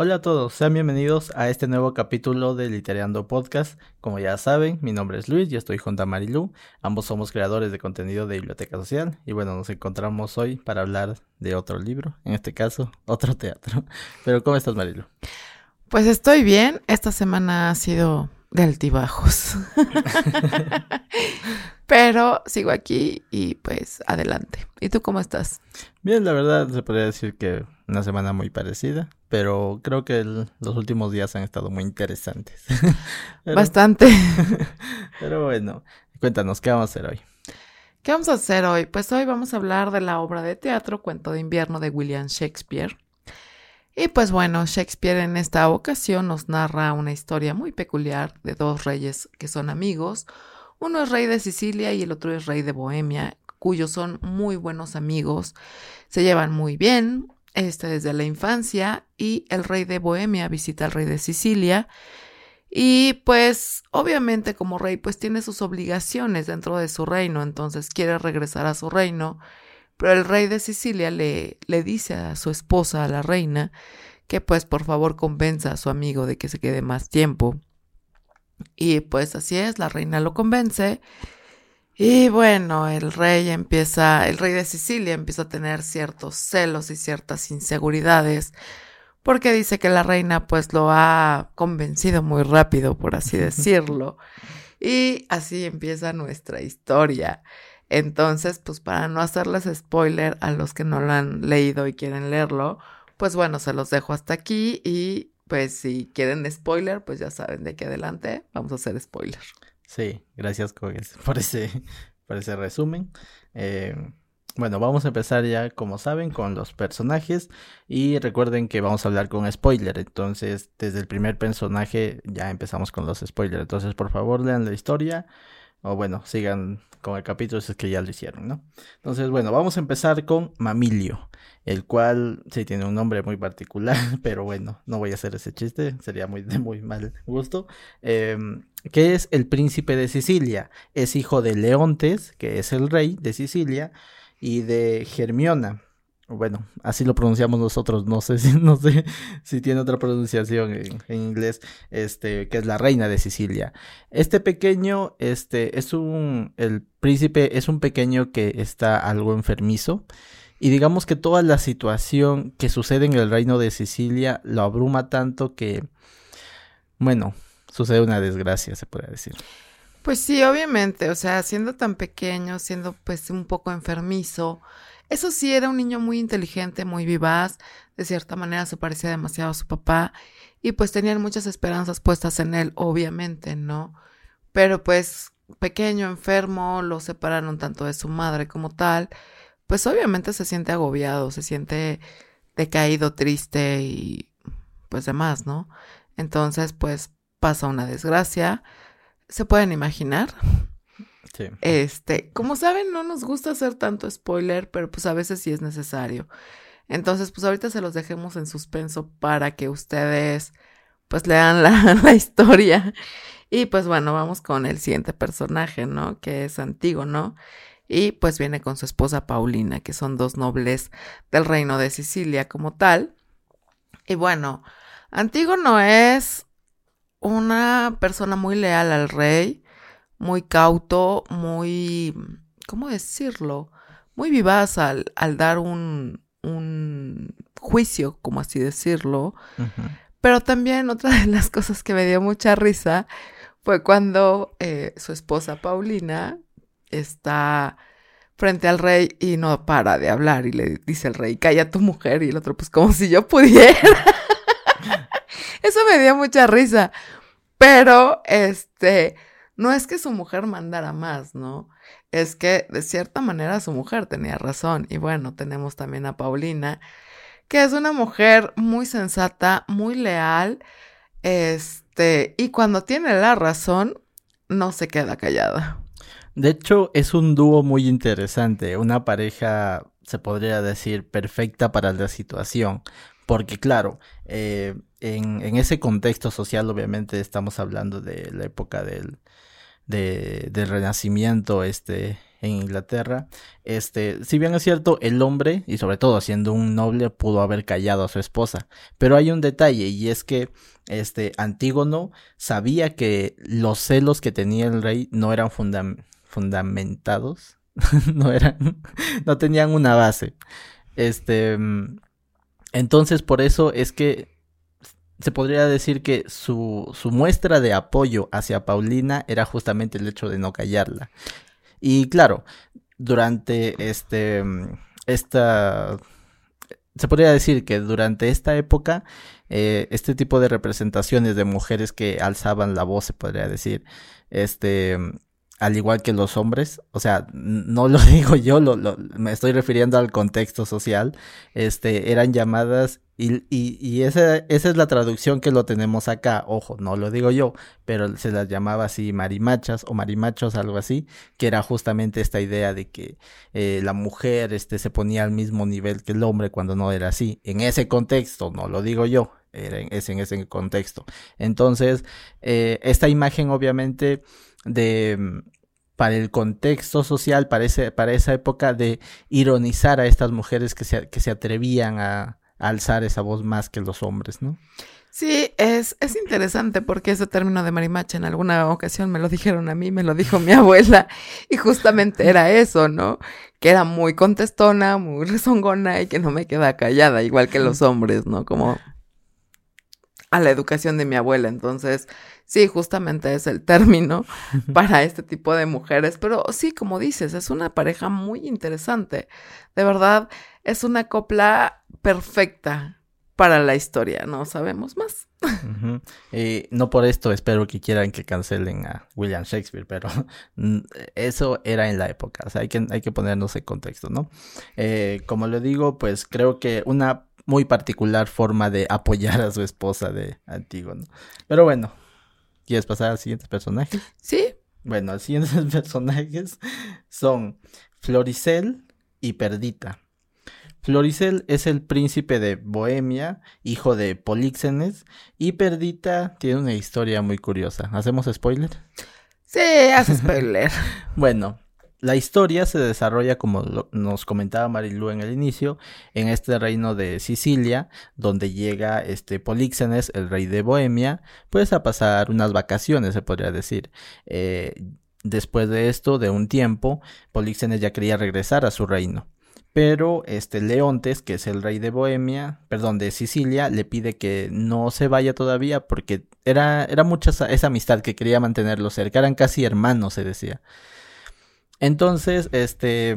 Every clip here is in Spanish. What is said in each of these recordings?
Hola a todos, sean bienvenidos a este nuevo capítulo de Literando Podcast. Como ya saben, mi nombre es Luis y estoy junto a Marilu. Ambos somos creadores de contenido de Biblioteca Social y bueno, nos encontramos hoy para hablar de otro libro, en este caso, otro teatro. Pero ¿cómo estás, Marilu? Pues estoy bien, esta semana ha sido de altibajos. Pero sigo aquí y pues adelante. ¿Y tú cómo estás? Bien, la verdad se podría decir que una semana muy parecida, pero creo que los últimos días han estado muy interesantes. Bastante. pero bueno, cuéntanos, ¿qué vamos a hacer hoy? ¿Qué vamos a hacer hoy? Pues hoy vamos a hablar de la obra de teatro Cuento de invierno de William Shakespeare. Y pues bueno, Shakespeare en esta ocasión nos narra una historia muy peculiar de dos reyes que son amigos, uno es rey de Sicilia y el otro es rey de Bohemia, cuyos son muy buenos amigos, se llevan muy bien, este desde la infancia, y el rey de Bohemia visita al rey de Sicilia. Y pues obviamente como rey pues tiene sus obligaciones dentro de su reino, entonces quiere regresar a su reino, pero el rey de Sicilia le, le dice a su esposa, a la reina, que pues por favor convenza a su amigo de que se quede más tiempo. Y pues así es, la reina lo convence. Y bueno, el rey empieza, el rey de Sicilia empieza a tener ciertos celos y ciertas inseguridades, porque dice que la reina pues lo ha convencido muy rápido, por así decirlo. Y así empieza nuestra historia. Entonces, pues para no hacerles spoiler a los que no lo han leído y quieren leerlo, pues bueno, se los dejo hasta aquí y pues si quieren spoiler, pues ya saben de qué adelante vamos a hacer spoiler. Sí, gracias por ese, por ese resumen. Eh, bueno, vamos a empezar ya, como saben, con los personajes. Y recuerden que vamos a hablar con spoiler, entonces desde el primer personaje ya empezamos con los spoilers, entonces por favor lean la historia o bueno, sigan con el capítulo si es que ya lo hicieron, ¿no? Entonces, bueno, vamos a empezar con Mamilio, el cual sí tiene un nombre muy particular, pero bueno, no voy a hacer ese chiste, sería muy de muy mal gusto. Em, que es el príncipe de Sicilia, es hijo de Leontes, que es el rey de Sicilia, y de Germiona, bueno, así lo pronunciamos nosotros, no sé si, no sé si tiene otra pronunciación en, inglés, este, que es la reina de Sicilia. Este pequeño, este, es un, el príncipe es un pequeño que está algo enfermizo. Y digamos que toda la situación que sucede en el reino de Sicilia lo abruma tanto que, bueno, sucede una desgracia, se puede decir. Pues sí, obviamente, o sea, siendo tan pequeño, siendo pues un poco enfermizo, eso sí, era un niño muy inteligente, muy vivaz, de cierta manera se parecía demasiado a su papá y pues tenían muchas esperanzas puestas en él, obviamente, ¿no? Pero pues pequeño, enfermo, lo separaron tanto de su madre como tal, pues obviamente se siente agobiado, se siente decaído, triste y pues demás, ¿no? Entonces pues pasa una desgracia, se pueden imaginar, este, como saben, no nos gusta hacer tanto spoiler, pero pues a veces sí es necesario. Entonces, pues ahorita se los dejemos en suspenso para que ustedes pues lean la, la historia. Y pues bueno, vamos con el siguiente personaje, ¿no? Que es Antígono. Y pues viene con su esposa Paulina, que son dos nobles del reino de Sicilia como tal. Y bueno, Antígono es una persona muy leal al rey muy cauto, muy, ¿cómo decirlo? Muy vivaz al, al dar un, un, juicio, como así decirlo. Pero también otra de las cosas que me dio mucha risa fue cuando eh, su esposa Paulina está frente al rey y no para de hablar y le dice al rey, calla tu mujer y el otro pues como si yo pudiera. Eso me dio mucha risa. Pero, este, no es que su mujer mandara más, ¿no? Es que de cierta manera su mujer tenía razón. Y bueno, tenemos también a Paulina, que es una mujer muy sensata, muy leal, este, y cuando tiene la razón, no se queda callada. De hecho, es un dúo muy interesante, una pareja, se podría decir, perfecta para la situación. Porque claro, eh, en, en, ese contexto social, obviamente estamos hablando de la época del, de, del renacimiento este en Inglaterra, este, si bien es cierto, el hombre, y sobre todo siendo un noble, pudo haber callado a su esposa. Pero hay un detalle, y es que este Antígono sabía que los celos que tenía el rey no eran fundamentados, no eran, no tenían una base. Este, entonces por eso es que se podría decir que su, su muestra de apoyo hacia Paulina era justamente el hecho de no callarla. Y claro, durante este, esta, se podría decir que durante esta época, eh, este tipo de representaciones de mujeres que alzaban la voz, se podría decir, este, al igual que los hombres, o sea, no lo digo yo, lo, me estoy refiriendo al contexto social, este, eran llamadas y, y, y esa, es la traducción que lo tenemos acá, ojo, no lo digo yo, pero se las llamaba así marimachas o marimachos, algo así, que era justamente esta idea de que eh, la mujer este, se ponía al mismo nivel que el hombre cuando no era así, en ese contexto, no lo digo yo, en, es en ese contexto. Entonces, eh, esta imagen obviamente de mm, para el contexto social, para, para esa época de ironizar a estas mujeres que se, que se atrevían a, alzar esa voz más que los hombres, ¿no? Sí, es, es interesante porque ese término de marimacha en alguna ocasión me lo dijeron a mí, me lo dijo mi abuela, y justamente era eso, ¿no? Que era muy contestona, muy rezongona y que no me queda callada, igual que los hombres, ¿no? Como a la educación de mi abuela. Entonces, sí, justamente es el término para este tipo de mujeres. Pero sí, como dices, es una pareja muy interesante. De verdad, es una copla perfecta para la historia, no sabemos más. y no por esto espero que quieran que cancelen a William Shakespeare, pero eso era en la época, o sea, hay que, hay que ponernos en contexto, ¿no? Eh, como le digo, pues creo que una muy particular forma de apoyar a su esposa de Antígono. Pero bueno, ¿quieres pasar al siguiente personaje? Sí. Bueno, los siguientes personajes son Floricel y Perdita. Floricel es el príncipe de Bohemia, hijo de Políxenes, y Perdita tiene una historia muy curiosa. ¿Hacemos spoiler? Sí, haz spoiler. bueno, la historia se desarrolla, como nos comentaba Marilu en el inicio, en este reino de Sicilia, donde llega este Políxenes, el rey de Bohemia, pues a pasar unas vacaciones, se podría decir. Eh, después de esto, de un tiempo, Políxenes ya quería regresar a su reino. Pero este Leontes, que es el rey de Bohemia, perdón, de Sicilia, le pide que no se vaya todavía porque era, era mucha esa amistad que quería mantenerlo cerca, eran casi hermanos, se decía. Entonces, este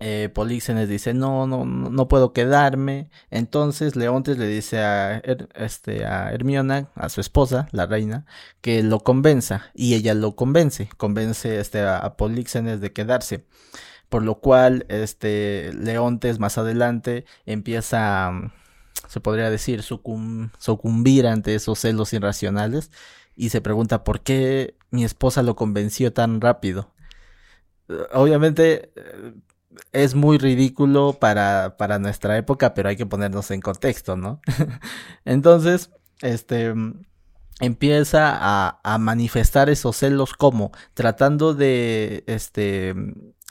eh, Políxenes dice, no, no, no puedo quedarme. Entonces Leontes le dice a, este, a Hermiona, a su esposa, la reina, que lo convenza. Y ella lo convence, convence este, a, Políxenes de quedarse. Por lo cual, este, Leontes más adelante empieza, mm, se podría decir, sucumbir ante esos celos irracionales y se pregunta por qué mi esposa lo convenció tan rápido obviamente eh, es muy ridículo para, para nuestra época, pero hay que ponernos en contexto, ¿no? Entonces, este empieza a, manifestar esos celos como tratando de este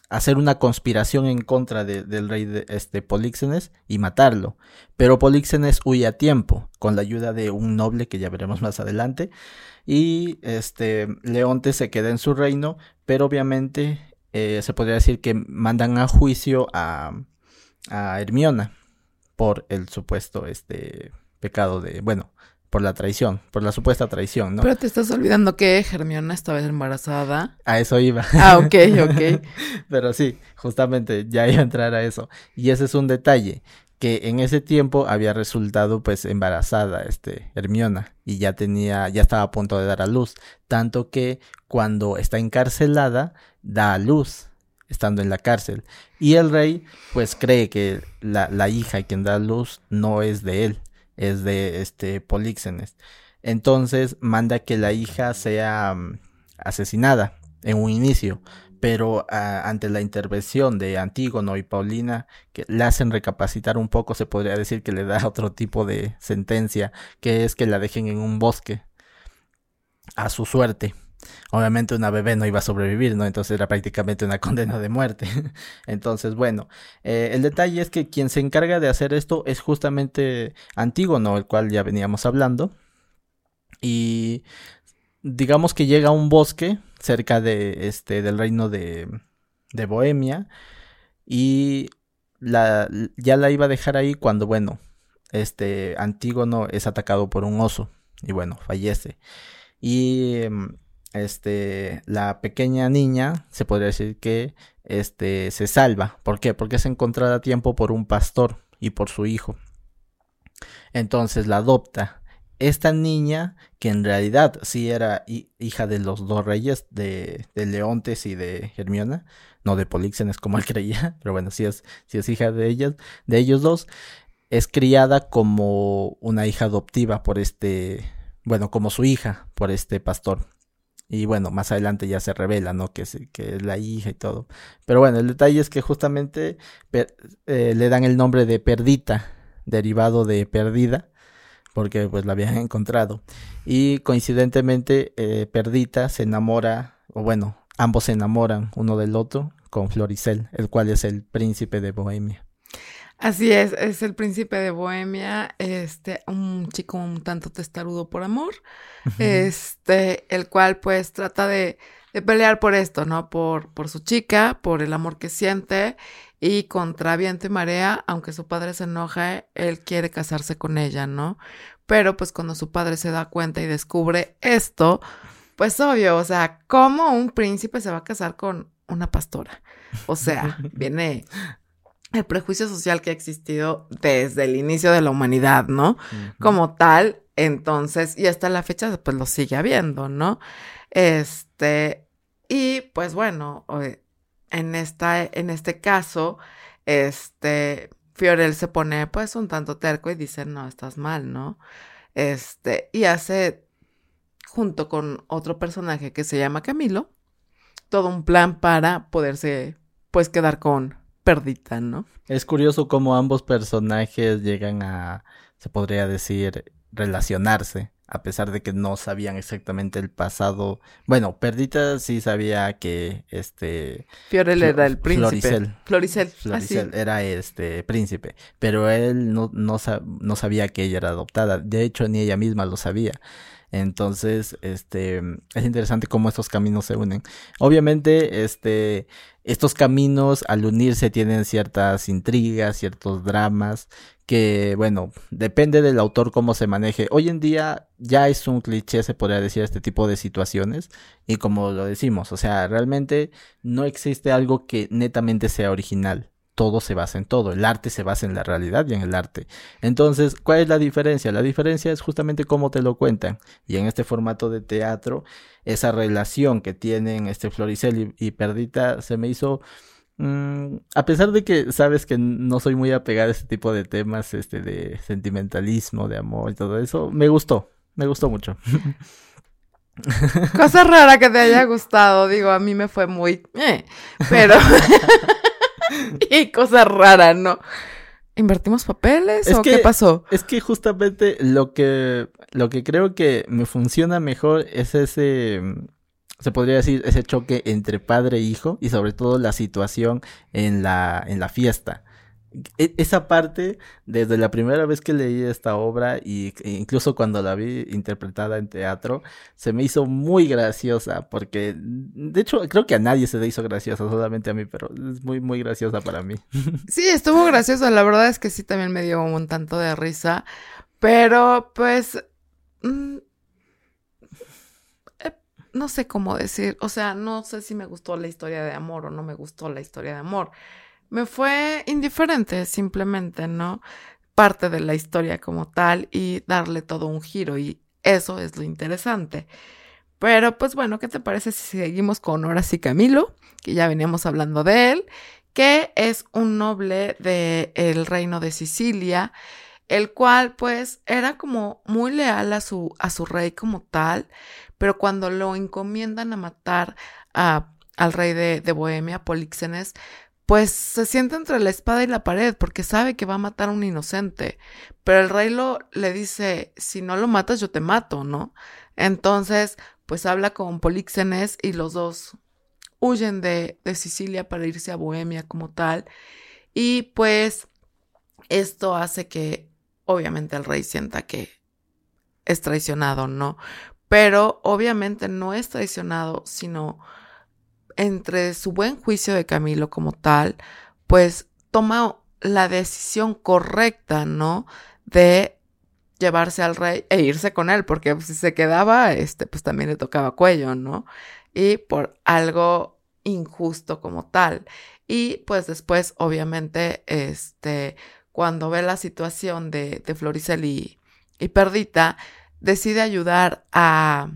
hacer una conspiración en contra del rey de este Políxenes y matarlo. Pero Políxenes huye a tiempo con la ayuda de un noble que ya veremos más adelante y este Leonte se queda en su reino, pero obviamente eh, se podría decir que mandan a juicio a, a Hermiona por el supuesto este pecado de, bueno, por la traición, por la supuesta traición, ¿no? Pero te estás olvidando que Hermiona estaba embarazada. A eso iba. Ah, ok, ok. Pero sí, justamente ya iba a entrar a eso. Y ese es un detalle, que en ese tiempo había resultado pues embarazada este Hermiona y ya tenía ya estaba a punto de dar a luz, tanto que cuando está encarcelada da luz estando en la cárcel y el rey pues cree que la, la hija quien da luz no es de él, es de este Políxenes. Entonces manda que la hija sea mm, asesinada en un inicio, pero ah, ante la intervención de Antígono y Paulina, que le hacen recapacitar un poco, se podría decir que le da otro tipo de sentencia, que es que la dejen en un bosque a su suerte. Obviamente una bebé no iba a sobrevivir, ¿no? Entonces era prácticamente una condena de muerte. Entonces, bueno, eh, el detalle es que quien se encarga de hacer esto es justamente Antígono, el cual ya veníamos hablando. Y digamos que llega a un bosque cerca de este del reino de, de Bohemia y la, ya la iba a dejar ahí cuando, bueno, este Antígono es atacado por un oso y bueno, fallece. Y em, este la pequeña niña se podría decir que este se salva. ¿Por qué? Porque es encontrada a tiempo por un pastor y por su hijo. Entonces la adopta. Esta niña, que en realidad sí era hija de los dos reyes, de, de Leontes y de Hermiona, no de Políxenes como él creía, pero bueno, sí es, es hija de ellas, de ellos dos, es criada como una hija adoptiva por este, bueno, como su hija por este pastor. Y bueno, más adelante ya se revela, ¿no? Que es, que es la hija y todo. Pero bueno, el detalle es que justamente eh, le dan el nombre de Perdita, derivado de perdida, porque pues la habían encontrado. Y coincidentemente, eh, Perdita se enamora, o bueno, ambos se enamoran uno del otro con Floricel, el cual es el príncipe de Bohemia. Así es, es el príncipe de Bohemia, este, un chico un tanto testarudo por amor, este, el cual pues trata de, de, pelear por esto, ¿no? Por, por su chica, por el amor que siente y contra viento y marea, aunque su padre se enoja, él quiere casarse con ella, ¿no? Pero pues cuando su padre se da cuenta y descubre esto, pues obvio, o sea, ¿cómo un príncipe se va a casar con una pastora? O sea, viene el prejuicio social que ha existido desde el inicio de la humanidad, ¿no? Como tal, entonces, y hasta la fecha, pues lo sigue habiendo, ¿no? Este, y pues bueno, en esta, en este caso, este, Fiorel se pone pues un tanto terco y dice, no, estás mal, ¿no? Este, y hace, junto con otro personaje que se llama Camilo, todo un plan para poderse, pues, quedar con perdita, ¿no? Es curioso cómo ambos personajes llegan a, se podría decir, relacionarse, a pesar de que no sabían exactamente el pasado. Bueno, Perdita sí sabía que este Fiorel era el príncipe. Floricel. Floricel. era este príncipe, pero él no, no, no sabía que ella era adoptada. De hecho, ni ella misma lo sabía. Entonces, este, es interesante cómo estos caminos se unen. Obviamente, este, estos caminos al unirse tienen ciertas intrigas, ciertos dramas, que, bueno, depende del autor cómo se maneje. Hoy en día ya es un cliché, se podría decir, este tipo de situaciones. Y como lo decimos, o sea, realmente no existe algo que netamente sea original todo se basa en todo. El arte se basa en la realidad y en el arte. Entonces, ¿cuál es la diferencia? La diferencia es justamente cómo te lo cuentan. Y en este formato de teatro, esa relación que tienen este Floricel y, Perdita se me hizo... Mm, a pesar de que sabes que no soy muy apegado a este tipo de temas, este de sentimentalismo, de amor y todo eso, me gustó, me gustó mucho. Cosa rara que te haya gustado, digo, a mí me fue muy, eh, pero y cosa rara, ¿no? ¿Invertimos papeles o qué pasó? Es que justamente lo que, lo que creo que me funciona mejor es ese, se podría decir, ese choque entre padre e hijo y sobre todo la situación en la, en la fiesta. E, esa parte, desde la primera vez que leí esta obra y e incluso cuando la vi interpretada en teatro, se me hizo muy graciosa porque, de hecho, creo que a nadie se le hizo graciosa, solamente a mí, pero es muy, muy graciosa para mí. Sí, estuvo graciosa, la verdad es que sí, también me dio un tanto de risa, pero pues... Mm, eh, no sé cómo decir, o sea, no sé si me gustó la historia de amor o no me gustó la historia de amor me fue indiferente simplemente, ¿no? Parte de la historia como tal y darle todo un giro y eso es lo interesante. Pero pues bueno, ¿qué te parece si seguimos con Horas y Camilo? Que ya veníamos hablando de él, que es un noble del reino de Sicilia, el cual pues era como muy leal a su, a su rey como tal, pero cuando lo encomiendan a matar a, al rey de, de Bohemia, Políxenes, pues se siente entre la espada y la pared porque sabe que va a matar a un inocente. Pero el rey lo, le dice, si no lo matas yo te mato, ¿no? Entonces, pues habla con Políxenes y los dos huyen de, de Sicilia para irse a Bohemia como tal. Y pues esto hace que obviamente el rey sienta que es traicionado, ¿no? Pero obviamente no es traicionado, sino entre su buen juicio de Camilo como tal, pues toma la decisión correcta, ¿no? De llevarse al rey e irse con él, porque si se quedaba, este, pues también le tocaba cuello, ¿no? Y por algo injusto como tal. Y pues después, obviamente, este, cuando ve la situación de, de Floricel y, y Perdita, decide ayudar a,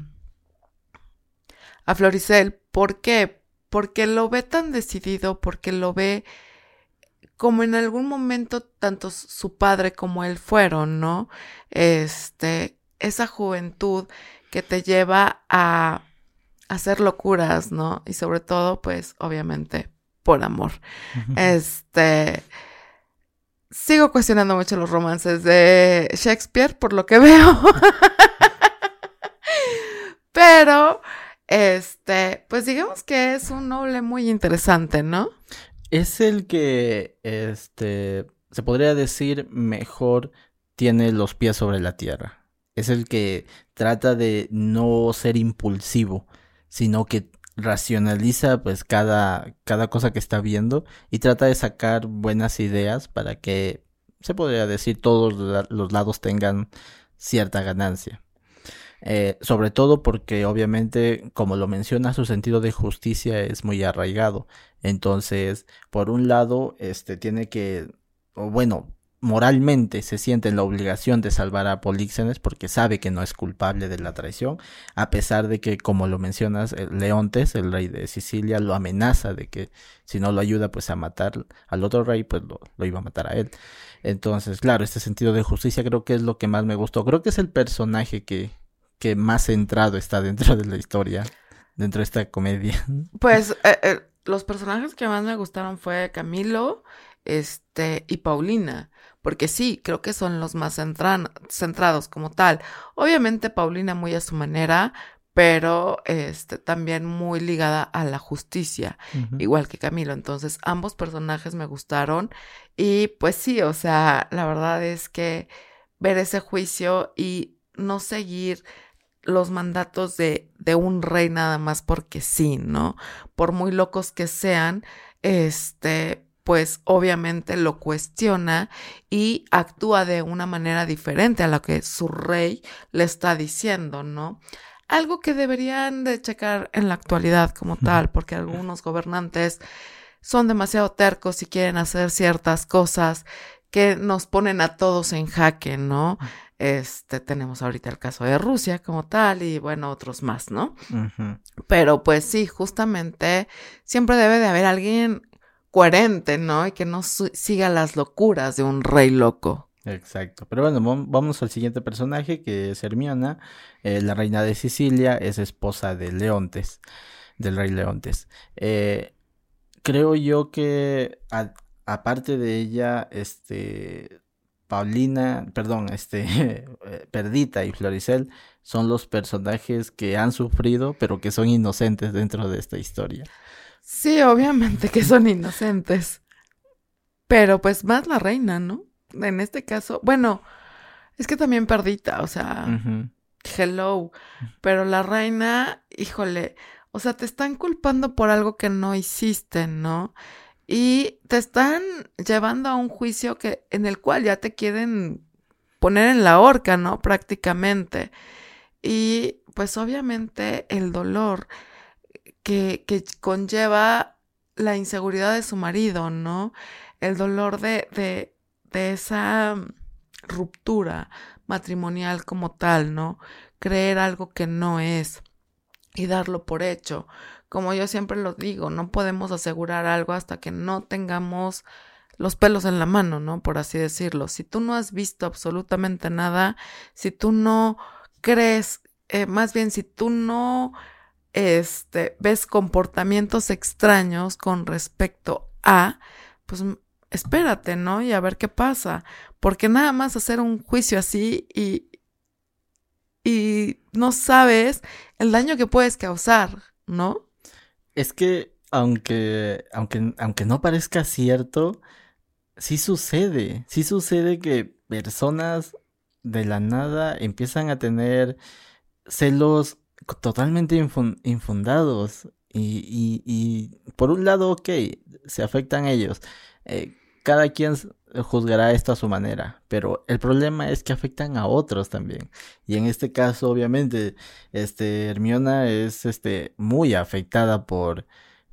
a Floricel. ¿Por qué? Porque lo ve tan decidido, porque lo ve como en algún momento tanto su padre como él fueron, ¿no? Este, esa juventud que te lleva a hacer locuras, ¿no? Y sobre todo, pues, obviamente, por amor. Este, sigo cuestionando mucho los romances de Shakespeare, por lo que veo. Pero, este, pues digamos que es un noble muy interesante, ¿no? Es el que, este, se podría decir mejor tiene los pies sobre la tierra. Es el que trata de no ser impulsivo, sino que racionaliza pues cada, cada cosa que está viendo y trata de sacar buenas ideas para que se podría decir todos los lados tengan cierta ganancia. Eh, sobre todo porque obviamente, como lo menciona, su sentido de justicia es muy arraigado. Entonces, por un lado, este tiene que, bueno, moralmente se siente en la obligación de salvar a Políxenes porque sabe que no es culpable de la traición, a pesar de que, como lo mencionas, Leontes, el rey de Sicilia, lo amenaza de que si no lo ayuda pues a matar al otro rey, pues lo, lo iba a matar a él. Entonces, claro, este sentido de justicia creo que es lo que más me gustó. Creo que es el personaje que, que más centrado está dentro de la historia, dentro de esta comedia. Pues eh, eh, los personajes que más me gustaron fue Camilo, este, y Paulina porque sí, creo que son los más centrados como tal. Obviamente Paulina muy a su manera, pero este, también muy ligada a la justicia, igual que Camilo. Entonces, ambos personajes me gustaron y pues sí, o sea, la verdad es que ver ese juicio y no seguir los mandatos de, de un rey nada más porque sí, ¿no? Por muy locos que sean, este, pues obviamente lo cuestiona y actúa de una manera diferente a lo que su rey le está diciendo, ¿no? Algo que deberían de checar en la actualidad como tal, porque algunos gobernantes son demasiado tercos y quieren hacer ciertas cosas que nos ponen a todos en jaque, ¿no? Este, tenemos ahorita el caso de Rusia como tal y bueno, otros más, ¿no? Pero pues sí, justamente siempre debe de haber alguien coherente, ¿no? Y que no siga las locuras de un rey loco. Exacto. Pero bueno, vamos al siguiente personaje que es Hermiona, eh, la reina de Sicilia, es esposa de Leontes, del rey Leontes. Eh, creo yo que aparte de ella, este, Paulina, perdón, este, Perdita y Floricel son los personajes que han sufrido, pero que son inocentes dentro de esta historia. Sí, obviamente que son inocentes. Pero pues más la reina, ¿no? En este caso, bueno, es que también perdita, o sea, hello. Pero la reina, híjole, o sea, te están culpando por algo que no hiciste, ¿no? Y te están llevando a un juicio que, en el cual ya te quieren poner en la horca, ¿no? Prácticamente. Y pues obviamente el dolor que, que conlleva la inseguridad de su marido, ¿no? El dolor de, de, de esa ruptura matrimonial como tal, ¿no? Creer algo que no es y darlo por hecho. Como yo siempre lo digo, no podemos asegurar algo hasta que no tengamos los pelos en la mano, ¿no? Por así decirlo. Si tú no has visto absolutamente nada, si tú no crees, eh, más bien si tú no este, ves comportamientos extraños con respecto a, pues espérate, ¿no? Y a ver qué pasa. Porque nada más hacer un juicio así y, y no sabes el daño que puedes causar, ¿no? Es que aunque, aunque, aunque no parezca cierto, sí sucede, sí sucede que personas de la nada empiezan a tener celos totalmente infundados y, y, por un lado, ok, se afectan ellos. Eh, cada quien juzgará esto a su manera, pero el problema es que afectan a otros también. Y en este caso, obviamente, este Hermiona es este muy afectada por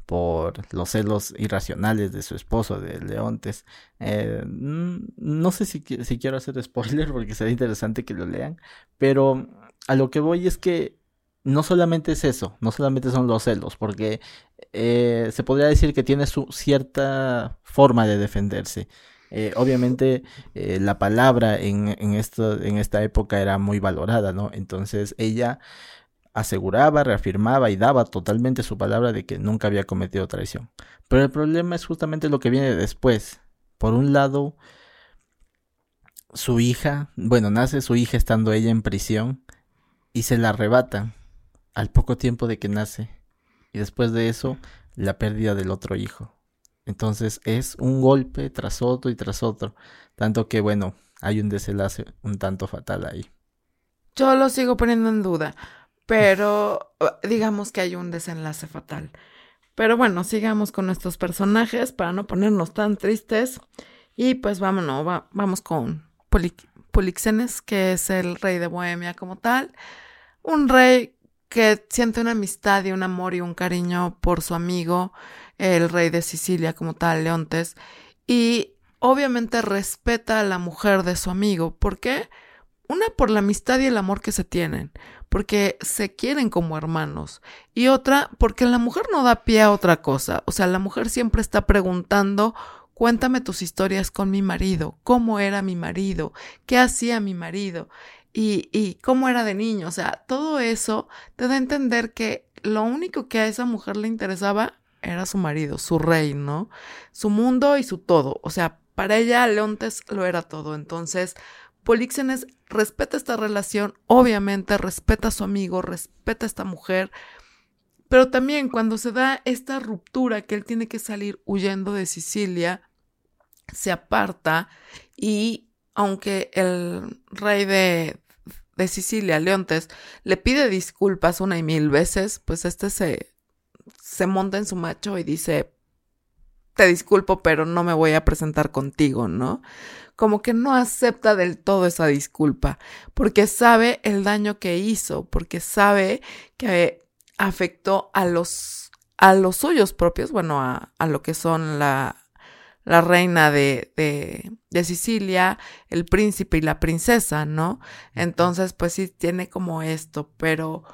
por los celos irracionales de su esposo, de Leontes. Eh, no sé si, si quiero hacer spoiler porque sería interesante que lo lean, pero a lo que voy es que no solamente es eso, no solamente son los celos, porque eh, se podría decir que tiene su cierta forma de defenderse. Eh, obviamente eh, la palabra en, en, esto, en esta época era muy valorada, ¿no? Entonces ella aseguraba, reafirmaba y daba totalmente su palabra de que nunca había cometido traición. Pero el problema es justamente lo que viene después. Por un lado, su hija, bueno, nace su hija estando ella en prisión y se la arrebatan al poco tiempo de que nace. Y después de eso, la pérdida del otro hijo. Entonces es un golpe tras otro y tras otro. Tanto que, bueno, hay un desenlace un tanto fatal ahí. Yo lo sigo poniendo en duda, pero digamos que hay un desenlace fatal. Pero bueno, sigamos con nuestros personajes para no ponernos tan tristes. Y pues vámonos, vamos con Polixenes, que es el rey de Bohemia como tal. Un rey que siente una amistad y un amor y un cariño por su amigo, el rey de Sicilia como tal, Leontes, y obviamente respeta a la mujer de su amigo. ¿Por qué? Una por la amistad y el amor que se tienen, porque se quieren como hermanos. Y otra, porque la mujer no da pie a otra cosa. O sea, la mujer siempre está preguntando, cuéntame tus historias con mi marido, cómo era mi marido, qué hacía mi marido y, cómo era de niño. O sea, todo eso te da a entender que lo único que a esa mujer le interesaba era su marido, su rey, ¿no? Su mundo y su todo. O sea, para ella Leontes lo era todo. Entonces, Políxenes respeta esta relación, obviamente respeta a su amigo, respeta a esta mujer, pero también cuando se da esta ruptura que él tiene que salir huyendo de Sicilia, se aparta y aunque el rey de, de Sicilia, Leontes, le pide disculpas una y mil veces, pues este se, se monta en su macho y dice, te disculpo, pero no me voy a presentar contigo, ¿no? Como que no acepta del todo esa disculpa, porque sabe el daño que hizo, porque sabe que afectó a los, a los suyos propios, bueno, a, a lo que son la, la reina de, de, de, Sicilia, el príncipe y la princesa, ¿no? Entonces, pues sí, tiene como esto, pero...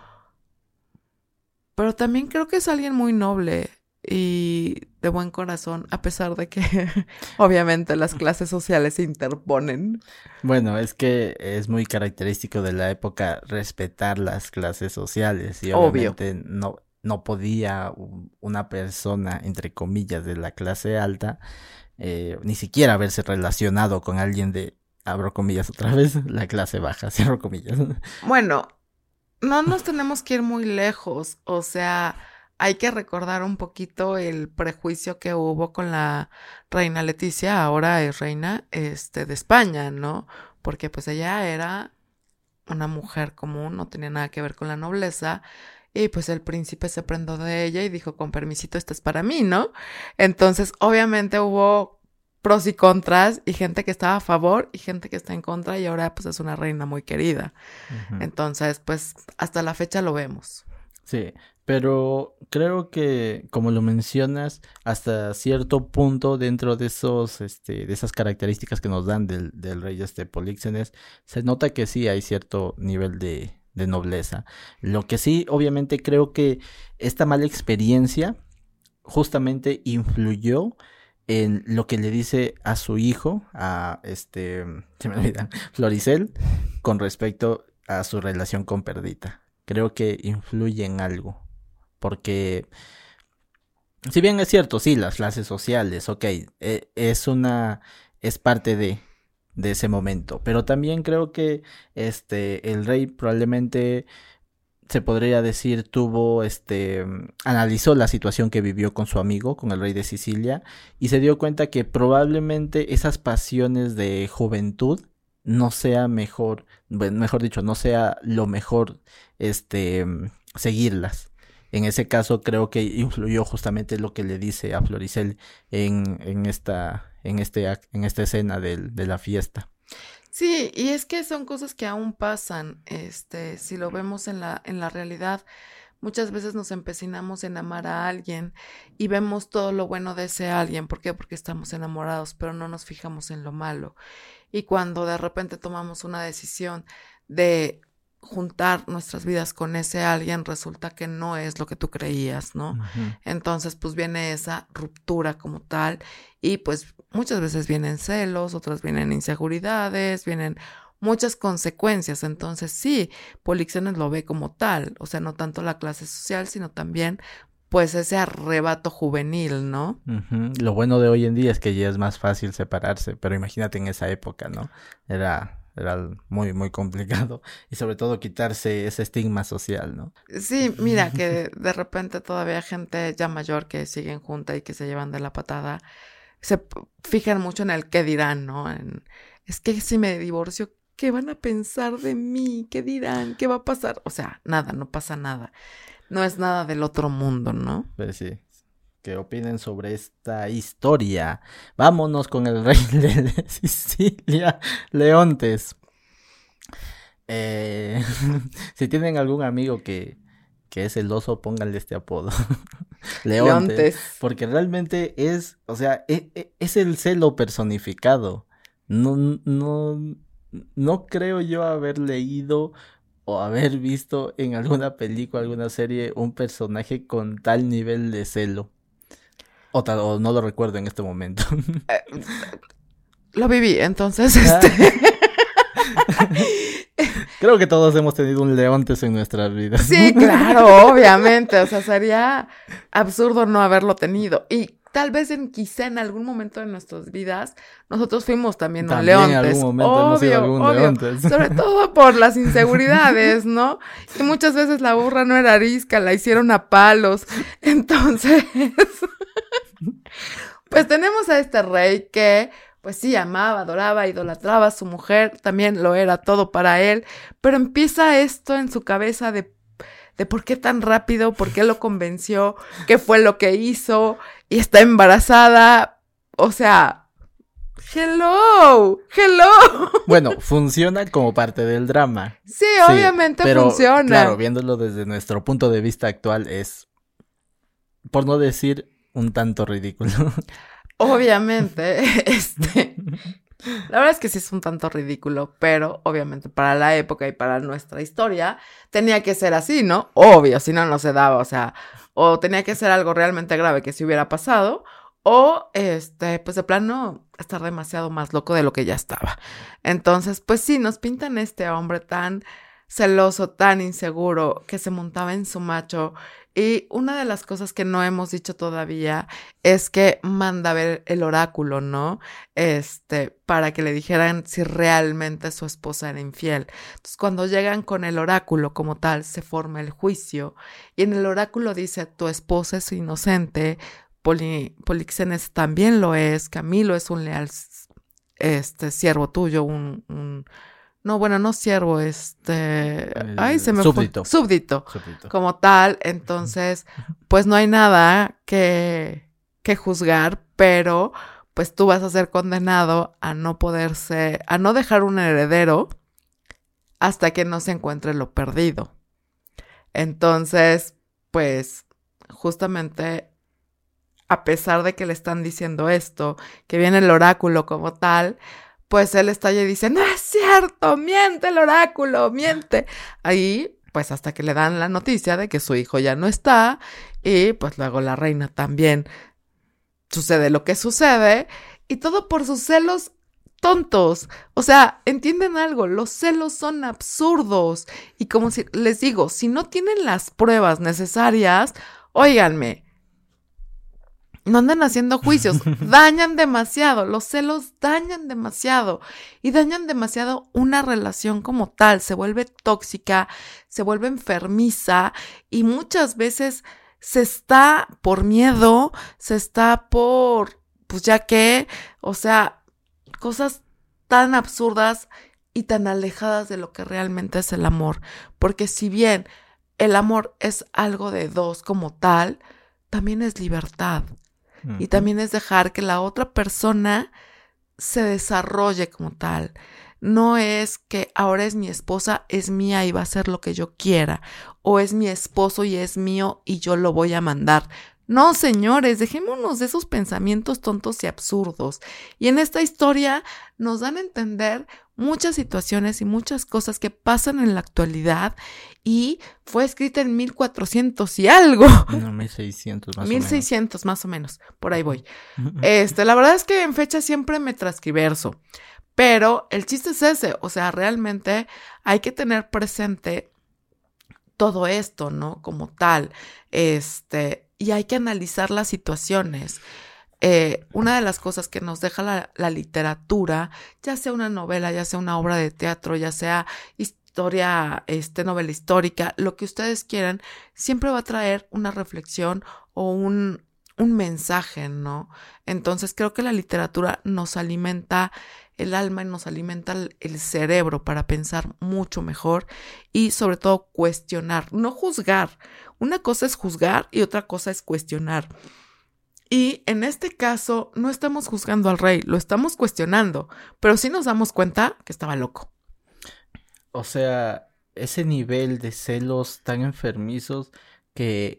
Pero también creo que es alguien muy noble y de buen corazón, a pesar de que obviamente las clases sociales se interponen. Bueno, es que es muy característico de la época respetar las clases sociales y obviamente no no podía una persona entre comillas de la clase alta eh, ni siquiera haberse relacionado con alguien de, abro comillas otra vez, la clase baja, cierro comillas. Bueno, no nos tenemos que ir muy lejos, o sea, hay que recordar un poquito el prejuicio que hubo con la reina Leticia, ahora es reina este, de España, ¿no? Porque pues ella era una mujer común, no tenía nada que ver con la nobleza, y pues el príncipe se prendó de ella y dijo, con permisito, esto es para mí, ¿no? Entonces, obviamente hubo pros y contras y gente que estaba a favor y gente que está en contra y ahora pues es una reina muy querida. Entonces, pues hasta la fecha lo vemos. Sí, pero creo que como lo mencionas, hasta cierto punto dentro de esos, este, de esas características que nos dan del, del rey este Políxenes, se nota que sí hay cierto nivel de, de nobleza. Lo que sí, obviamente, creo que esta mala experiencia justamente influyó en lo que le dice a su hijo, a este, se me olvida, Floricel, con respecto a su relación con Perdita. Creo que influye en algo, porque si bien es cierto, sí, las clases sociales, ok, e, es una, es parte de, de ese momento, pero también creo que este, el rey probablemente se podría decir tuvo, este, analizó la situación que vivió con su amigo, con el rey de Sicilia, y se dio cuenta que probablemente esas pasiones de juventud no sea mejor, mejor dicho, no sea lo mejor, este, seguirlas. En ese caso creo que influyó justamente lo que le dice a Floricel en, en, esta, en, este, en esta escena de, de la fiesta. Sí, y es que son cosas que aún pasan, este, si lo vemos en la, en la realidad, muchas veces nos empecinamos en amar a alguien y vemos todo lo bueno de ese alguien, ¿por qué? Porque estamos enamorados, pero no nos fijamos en lo malo. Y cuando de repente tomamos una decisión de juntar nuestras vidas con ese alguien resulta que no es lo que tú creías, ¿no? Entonces, pues viene esa ruptura como tal y pues muchas veces vienen celos, otras vienen inseguridades, vienen muchas consecuencias. Entonces, sí, Polixenes lo ve como tal, o sea, no tanto la clase social, sino también pues ese arrebato juvenil, ¿no? Lo bueno de hoy en día es que ya es más fácil separarse, pero imagínate en esa época, ¿no? Era era muy, muy complicado. Y sobre todo quitarse ese estigma social, ¿no? Sí, mira, que de repente todavía gente ya mayor que siguen juntas y que se llevan de la patada, se fijan mucho en el qué dirán, ¿no? En, es que si me divorcio, ¿qué van a pensar de mí? ¿Qué dirán? ¿Qué va a pasar? O sea, nada, no pasa nada. No es nada del otro mundo, ¿no? Pues sí, que opinen sobre esta historia. Vámonos con el rey de Sicilia, Leontes. Eh, si tienen algún amigo que, que es oso, pónganle este apodo. Leontes, Porque realmente es, o sea, es, e, es, el celo personificado. No, no, no creo yo haber leído o haber visto en alguna película, alguna serie, un personaje con tal nivel de celo. O, no lo recuerdo en este momento. Eh, lo viví, entonces, ah. este... Creo que todos hemos tenido un leontes en nuestras vidas. Sí, claro, obviamente. O sea, sería absurdo no haberlo tenido. Y tal vez en quizá en algún momento de nuestras vidas nosotros fuimos también, también leontes. En algún momento hemos sido algún leontes. Sobre todo por las inseguridades, ¿no? Que muchas veces la burra no era arisca, la hicieron a palos. Entonces, pues tenemos a este rey que pues sí, amaba, adoraba, idolatraba a su mujer, también lo era todo para él, pero empieza esto en su cabeza de, de por qué tan rápido, por qué lo convenció, qué fue lo que hizo, y está embarazada, o sea, hello, hello. Bueno, funciona como parte del drama. Sí, obviamente pero, funciona. Claro, viéndolo desde nuestro punto de vista actual es, por no decir un tanto ridículo. Obviamente, este. La verdad es que sí es un tanto ridículo, pero obviamente para la época y para nuestra historia tenía que ser así, ¿no? Obvio, si no, no se daba, o sea, o tenía que ser algo realmente grave que se hubiera pasado, o este, pues de plano estar demasiado más loco de lo que ya estaba. Entonces, pues sí, nos pintan este hombre tan celoso, tan inseguro, que se montaba en su macho y una de las cosas que no hemos dicho todavía es que manda a ver el oráculo, ¿no? Este, para que le dijeran si realmente su esposa era infiel. Entonces, cuando llegan con el oráculo como tal, se forma el juicio. Y en el oráculo dice, tu esposa es inocente, Polixenes también lo es, Camilo es un leal este, siervo tuyo, un, un no, bueno, no siervo, este. ay, se me súbdito. Fue. Súbdito. Como tal. Entonces, pues no hay nada que, que juzgar, pero pues tú vas a ser condenado a no poderse, a no dejar un heredero hasta que no se encuentre lo perdido. Entonces, pues, justamente, a pesar de que le están diciendo esto, que viene el oráculo como tal, pues él estalla y dice, no es cierto, miente el oráculo, miente. Ahí, pues hasta que le dan la noticia de que su hijo ya no está y pues luego la reina también sucede lo que sucede y todo por sus celos tontos. O sea, entienden algo, los celos son absurdos. Y como si, les digo, si no tienen las pruebas necesarias, óiganme, no anden haciendo juicios, dañan demasiado, los celos dañan demasiado y dañan demasiado una relación como tal, se vuelve tóxica, se vuelve enfermiza y muchas veces se está por miedo, se está por, pues ya que, o sea, cosas tan absurdas y tan alejadas de lo que realmente es el amor, porque si bien el amor es algo de dos como tal, también es libertad y también es dejar que la otra persona se desarrolle como tal. No es que ahora es mi esposa, es mía y va a hacer lo que yo quiera, o es mi esposo y es mío y yo lo voy a mandar. No, señores, dejémonos de esos pensamientos tontos y absurdos. Y en esta historia nos dan a entender muchas situaciones y muchas cosas que pasan en la actualidad y fue escrita en 1400 y algo. No, 1600 más 1600 o menos. más o menos, por ahí voy. Este, la verdad es que en fecha siempre me transcriverso, pero el chiste es ese, o sea, realmente hay que tener presente todo esto, ¿no? Como tal, este, y hay que analizar las situaciones. Eh, una de las cosas que nos deja la, la, literatura, ya sea una novela, ya sea una obra de teatro, ya sea historia, este, novela histórica, lo que ustedes quieran, siempre va a traer una reflexión o un, un mensaje, ¿no? Entonces creo que la literatura nos alimenta el alma y nos alimenta el cerebro para pensar mucho mejor y sobre todo cuestionar, no juzgar. Una cosa es juzgar y otra cosa es cuestionar. Y en este caso no estamos juzgando al rey, lo estamos cuestionando, pero sí nos damos cuenta que estaba loco o sea, ese nivel de celos tan enfermizos que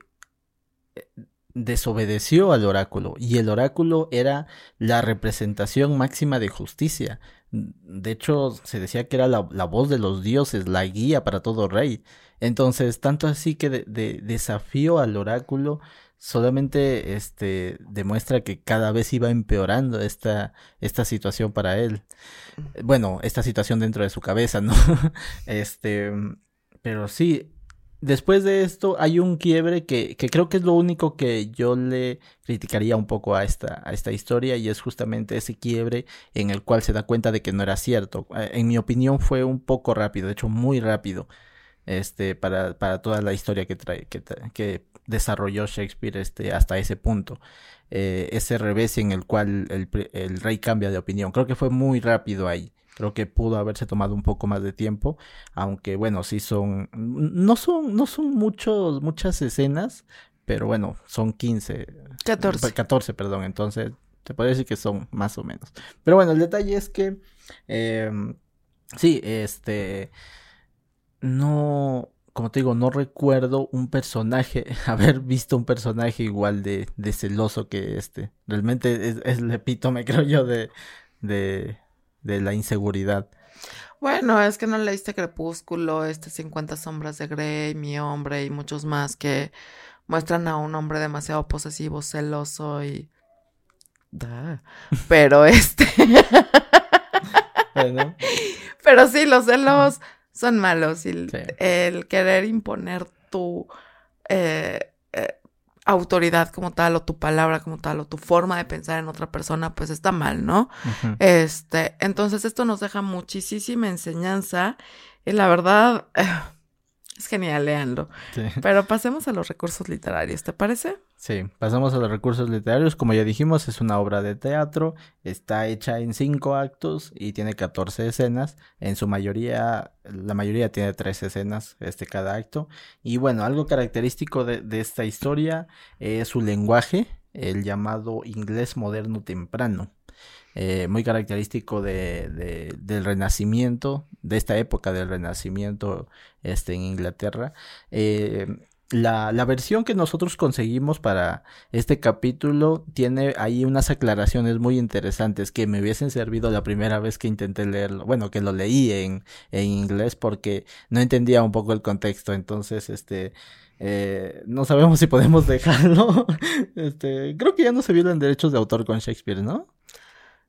eh, desobedeció al oráculo y el oráculo era la representación máxima de justicia. De hecho, se decía que era la, voz de los dioses, la guía para todo rey. Entonces, tanto así que de, desafío al oráculo solamente este demuestra que cada vez iba empeorando esta, esta situación para él. Bueno, esta situación dentro de su cabeza, ¿no? este, pero sí, después de esto hay un quiebre que, que, creo que es lo único que yo le criticaría un poco a esta, a esta historia y es justamente ese quiebre en el cual se da cuenta de que no era cierto. Eh, en mi opinión fue un poco rápido, de hecho muy rápido, este, para, para toda la historia que trae, que, que desarrolló Shakespeare este, hasta ese punto. Eh, ese revés en el cual el, el, rey cambia de opinión. Creo que fue muy rápido ahí. Creo que pudo haberse tomado un poco más de tiempo, aunque bueno, sí son, no son, no son muchos, muchas escenas, pero bueno, son 15. 14. 14, perdón, entonces te puede decir que son más o menos. Pero bueno, el detalle es que, eh, sí, este, no, como te digo, no recuerdo un personaje, haber visto un personaje igual de, de celoso que este. Realmente es, es el epítome, creo yo, de, de, de la inseguridad. Bueno, es que no leíste Crepúsculo, este 50 sombras de Grey, Mi hombre y muchos más que muestran a un hombre demasiado posesivo, celoso y... Pero este... Pero sí, los celos son malos. Y el, querer imponer tu eh, eh, autoridad como tal, o tu palabra como tal, o tu forma de pensar en otra persona, pues está mal, ¿no? Este, entonces esto nos deja muchísima enseñanza. Y la verdad, es genial, leanlo. Pero pasemos a los recursos literarios, ¿te parece? Sí, pasamos a los recursos literarios. Como ya dijimos, es una obra de teatro. Está hecha en cinco actos y tiene 14 escenas. En su mayoría, la mayoría tiene tres escenas, este cada acto. Y bueno, algo característico de, de esta historia es su lenguaje, el llamado inglés moderno temprano. Eh, muy característico de, del Renacimiento, de esta época del Renacimiento este, en Inglaterra. Eh, la, la, versión que nosotros conseguimos para este capítulo tiene ahí unas aclaraciones muy interesantes que me hubiesen servido la primera vez que intenté leerlo, bueno, que lo leí en, en inglés porque no entendía un poco el contexto, entonces, este, eh, no sabemos si podemos dejarlo, este, creo que ya no se violan derechos de autor con Shakespeare, ¿no?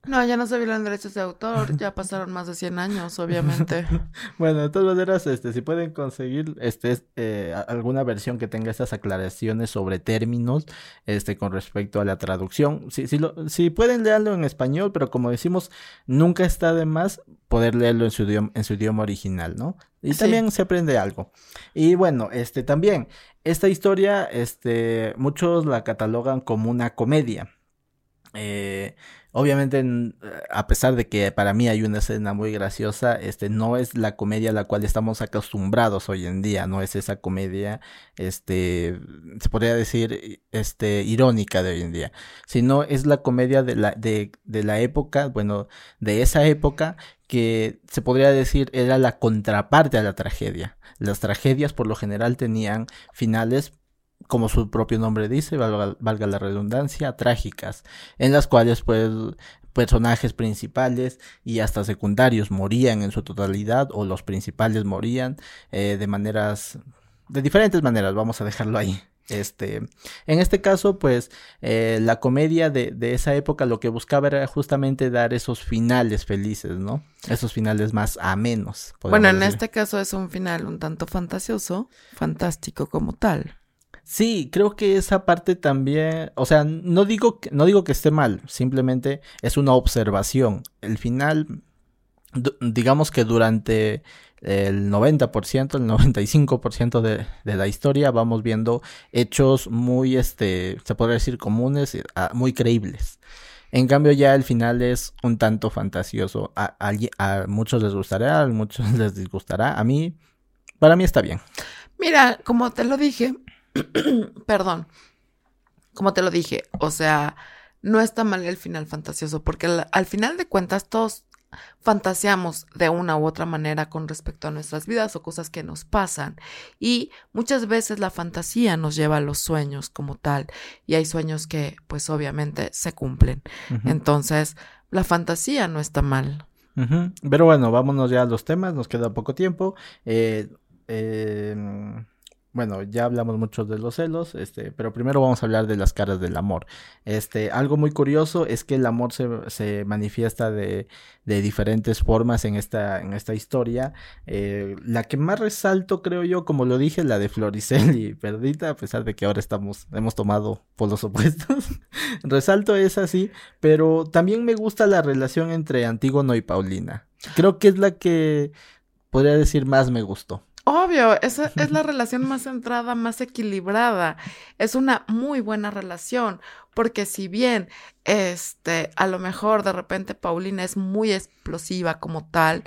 No, ya no se violan derechos de autor, ya pasaron más de 100 años, obviamente. bueno, de todas maneras, este, si pueden conseguir este, eh, alguna versión que tenga estas aclaraciones sobre términos este, con respecto a la traducción, si, si, lo, si pueden leerlo en español, pero como decimos, nunca está de más poder leerlo en su idioma, en su idioma original, ¿no? Y también se aprende algo. Y bueno, este también, esta historia, este, muchos la catalogan como una comedia. Eh, Obviamente, a pesar de que para mí hay una escena muy graciosa, este no es la comedia a la cual estamos acostumbrados hoy en día, no es esa comedia, este, se podría decir, este, irónica de hoy en día, sino es la comedia de la, de, de la época, bueno, de esa época que se podría decir era la contraparte a la tragedia. Las tragedias por lo general tenían finales como su propio nombre dice, valga, la redundancia, trágicas, en las cuales pues personajes principales y hasta secundarios morían en su totalidad o los principales morían eh, de maneras, de diferentes maneras, vamos a dejarlo ahí. Este, en este caso, pues, eh, la comedia de, de, esa época lo que buscaba era justamente dar esos finales felices, ¿no? Esos finales más amenos. Bueno, en este caso es un final un tanto fantasioso, fantástico como tal. Sí, creo que esa parte también, o sea, no digo que, no digo que esté mal, simplemente es una observación. El final, digamos que durante el 90%, el 95% de, de la historia vamos viendo hechos muy, este, se podría decir comunes, ah, muy creíbles. En cambio ya el final es un tanto fantasioso. A, a, a muchos les gustará, a muchos les disgustará. A mí, para mí está bien. Mira, como te lo dije, perdón, como te lo dije, o sea, no está mal el final fantasioso, porque al, final de cuentas todos fantaseamos de una u otra manera con respecto a nuestras vidas o cosas que nos pasan. Y muchas veces la fantasía nos lleva a los sueños como tal. Y hay sueños que pues obviamente se cumplen. Entonces, la fantasía no está mal. Pero bueno, vámonos ya a los temas, nos queda poco tiempo. Eh, eh, bueno, ya hablamos mucho de los celos, este, pero primero vamos a hablar de las caras del amor. Este, algo muy curioso es que el amor se, se manifiesta de, de, diferentes formas en esta, en esta historia. Eh, la que más resalto, creo yo, como lo dije, la de Floricel y Perdita, a pesar de que ahora estamos, hemos tomado por los opuestos. resalto esa así, pero también me gusta la relación entre Antígono y Paulina. Creo que es la que podría decir más me gustó. Obvio, esa es la relación más centrada, más equilibrada. Es una muy buena relación, porque si bien, este, a lo mejor de repente Paulina es muy explosiva como tal,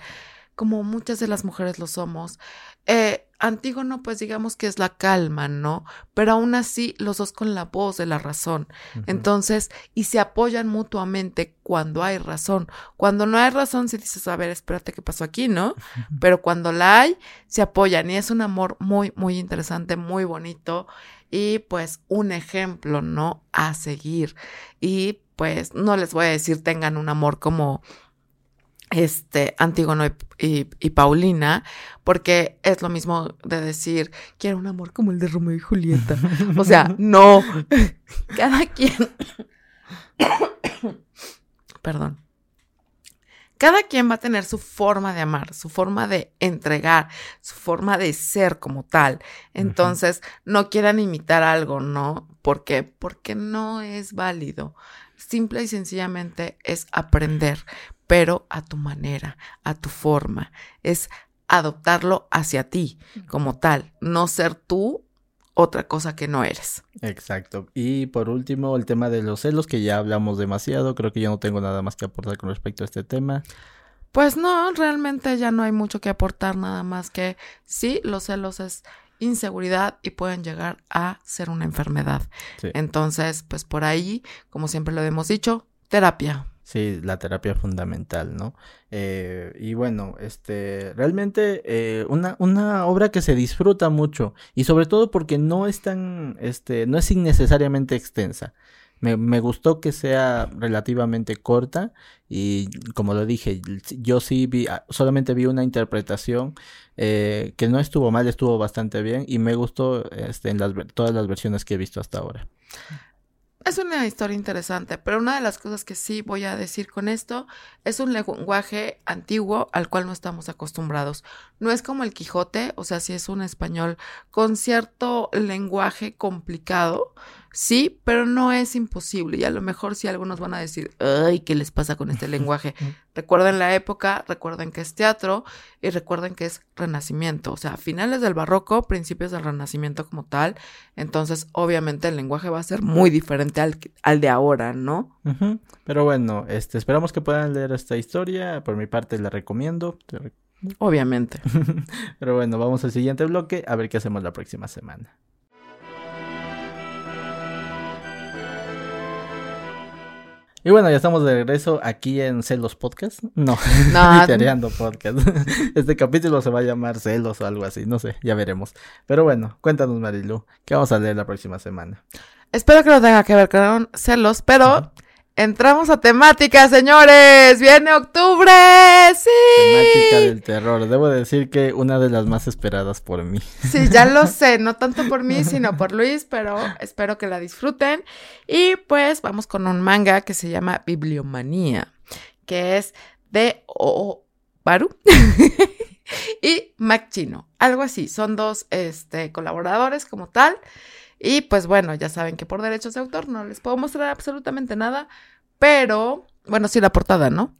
como muchas de las mujeres lo somos, eh, Antígono, pues digamos que es la calma, ¿no? Pero aún así, los dos con la voz de la razón. Entonces, y se apoyan mutuamente cuando hay razón. Cuando no hay razón, si dices, a ver, espérate qué pasó aquí, ¿no? Pero cuando la hay, se apoyan. Y es un amor muy, muy interesante, muy bonito. Y pues un ejemplo, ¿no? A seguir. Y pues no les voy a decir tengan un amor como este Antígono y, Paulina, porque es lo mismo de decir, quiero un amor como el de Romeo y Julieta. O sea, no. Cada quien. Perdón. Cada quien va a tener su forma de amar, su forma de entregar, su forma de ser como tal. Entonces, no quieran imitar algo, ¿no? ¿Por qué? Porque no es válido. Simple y sencillamente es aprender pero a tu manera, a tu forma. Es adoptarlo hacia ti como tal, no ser tú otra cosa que no eres. Exacto. Y por último, el tema de los celos, que ya hablamos demasiado, creo que yo no tengo nada más que aportar con respecto a este tema. Pues no, realmente ya no hay mucho que aportar, nada más que sí, los celos es inseguridad y pueden llegar a ser una enfermedad. Entonces, pues por ahí, como siempre lo hemos dicho, terapia. Sí, la terapia fundamental, ¿no? Eh, y bueno, este, realmente eh, una, una obra que se disfruta mucho y sobre todo porque no es tan, este, no es innecesariamente extensa. Me, me gustó que sea relativamente corta y como lo dije, yo sí vi, ah, solamente vi una interpretación eh, que no estuvo mal, estuvo bastante bien y me gustó este, en las, todas las versiones que he visto hasta ahora. es una historia interesante, pero una de las cosas que sí voy a decir con esto es un lenguaje antiguo al cual no estamos acostumbrados. No es como el Quijote, o sea, sí es un español con cierto lenguaje complicado, sí, pero no es imposible. Y a lo mejor sí algunos van a decir, ay, ¿qué les pasa con este lenguaje? recuerden la época, recuerden que es teatro y recuerden que es renacimiento, o sea, finales del barroco, principios del renacimiento como tal. Entonces, obviamente el lenguaje va a ser muy diferente al, al de ahora, ¿no? Pero bueno, este, esperamos que puedan leer esta historia. Por mi parte, la recomiendo. Obviamente. Pero bueno, vamos al siguiente bloque a ver qué hacemos la próxima semana. Y bueno, ya estamos de regreso aquí en Celos Podcast. No, no Podcast. Este capítulo se va a llamar Celos o algo así, no sé, ya veremos. Pero bueno, cuéntanos Marilu, ¿qué vamos a leer la próxima semana? Espero que no tenga que ver con celos, pero Entramos a temática, señores. Viene octubre. Sí. Temática del terror. Debo decir que una de las más esperadas por mí. Sí, ya lo sé. No tanto por mí, sino por Luis, pero espero que la disfruten. Y pues vamos con un manga que se llama Bibliomanía, que es de Baru y Mac Chino. Algo así. Son dos este, colaboradores como tal. Y pues bueno, ya saben que por derechos de autor no les puedo mostrar absolutamente nada, pero bueno, sí la portada, ¿no?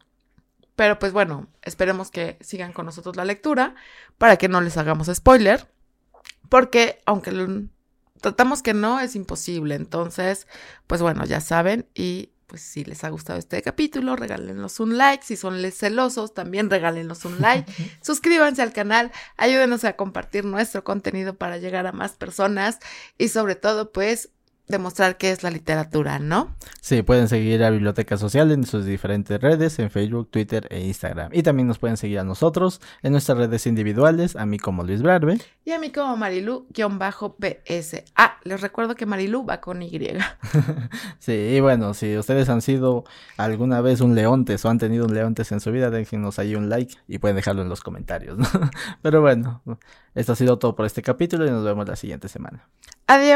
Pero pues bueno, esperemos que sigan con nosotros la lectura para que no les hagamos spoiler, porque aunque tratamos que no, es imposible. Entonces, pues bueno, ya saben y pues si les ha gustado este capítulo, regálenos un like. Si son celosos, también regálenos un like. Suscríbanse al canal, ayúdenos a compartir nuestro contenido para llegar a más personas y sobre todo, pues demostrar qué es la literatura, ¿no? Sí, pueden seguir a Biblioteca Social en sus diferentes redes, en Facebook, Twitter e Instagram. Y también nos pueden seguir a nosotros en nuestras redes individuales, a mí como Luis Brarbe. Y a mí como Marilu-PS. Ah, les recuerdo que Marilu va con Y. sí, y bueno, si ustedes han sido alguna vez un leontes o han tenido un leontes en su vida, déjenos ahí un like y pueden dejarlo en los comentarios, ¿no? Pero bueno, esto ha sido todo por este capítulo y nos vemos la siguiente semana. Adiós.